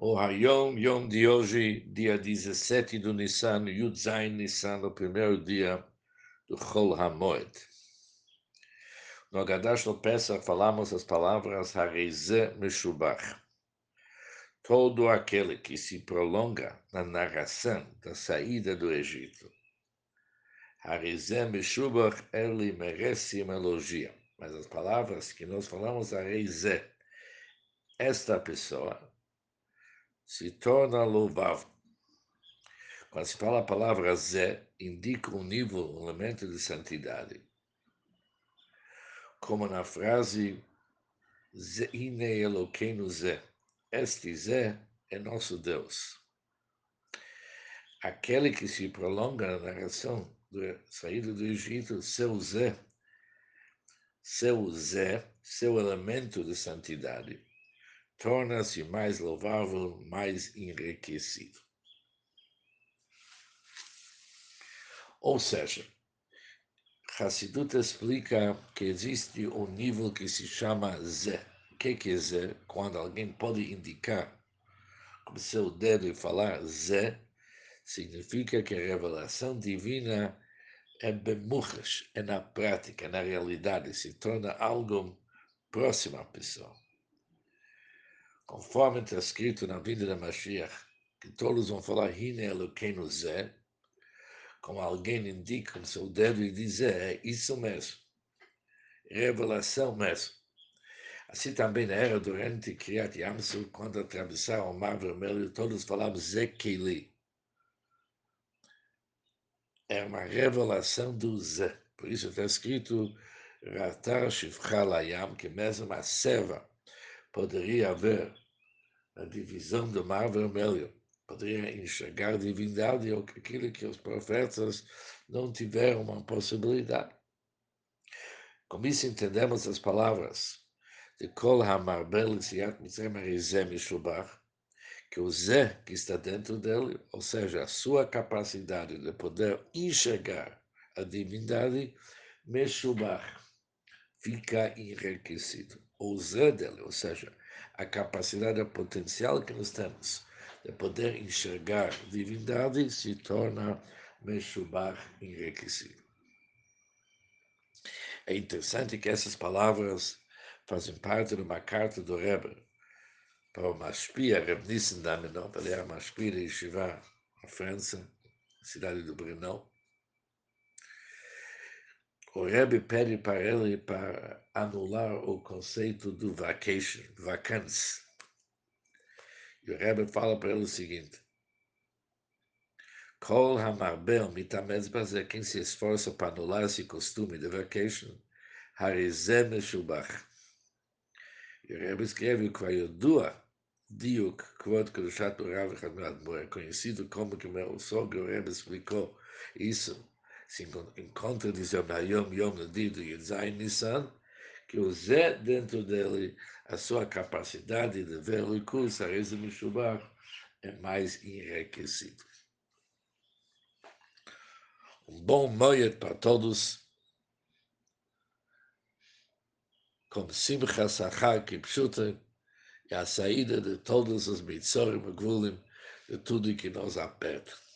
O Hayom, Yom de hoje, dia 17 do Nissan, Yud Zain Nissan, o primeiro dia do Chol HaMoed. No Agadash no Pesach falamos as palavras Hareze Meshubach. Todo aquele que se prolonga na narração da saída do Egito. Hareze Meshubach, ele merece uma elogia. Mas as palavras que nós falamos, Hareze, esta pessoa, se torna louvável. Quando se fala a palavra Zé, indica um nível, um elemento de santidade. Como na frase Zeine Eloqueno Zé. Este Zé é nosso Deus. Aquele que se prolonga na narração da saída do Egito, seu Zé, seu Zé, seu elemento de santidade torna-se mais louvável, mais enriquecido. Ou seja, Hassidut explica que existe um nível que se chama Zé. O que, que é Zé? Quando alguém pode indicar com seu dedo e falar Zé, significa que a revelação divina é bemuchas, é na prática, é na realidade, se torna algo próximo à pessoa conforme está escrito na vida da Mashiach, que todos vão falar Hine Eloqueno Zé, como alguém indica com seu dedo e dizer, é isso mesmo, revelação mesmo. Assim também era durante Kriyat Yamsu, quando atravessaram o Mar Vermelho, todos falavam Zé Keili. É uma revelação do Zé. Por isso está escrito Ratar Shivcha Layam, que mesmo a serva poderia haver a divisão do mar vermelho, poderia enxergar divindade ou aquilo que os profetas não tiveram uma possibilidade. Com isso entendemos as palavras de Kol HaMarbel Yat Mitzrayim Mishubach, que o Zé que está dentro dele, ou seja, a sua capacidade de poder enxergar a divindade, Meshubach, fica enriquecido. Dele, ou seja, a capacidade, o potencial que nós temos de poder enxergar divindade se torna Meshubach enriquecido. É interessante que essas palavras fazem parte de uma carta do Rebbe para o Mashpia, Reb Nissen Damenov, ele Mashpia de Yeshiva, na França, cidade do Brunel. O Rebbe pede para ele para anular o conceito do vacation, vacância. E o Rebbe fala para ele o seguinte: Kol hamarbel mitamez bazer, quem se esforça para anular esse costume de vacation, harizem meshubach. E o Rebbe escreve que Vayodua, Diuk, Kvod Kedushat Rav Chadmat é conhecido como que o meu sogro Rebbe explicou isso, se encontra, diz Yom Yom no dia do Yudzayin Nissan, que o Zé dentro dele, a sua capacidade de ver o curso, a Reza Mishubach, é mais enriquecido. Um bom moed para todos, com Simcha Sachar Kipshuta, e a saída de todos os Mitzorim e Gvulim, de tudo que nos aperta.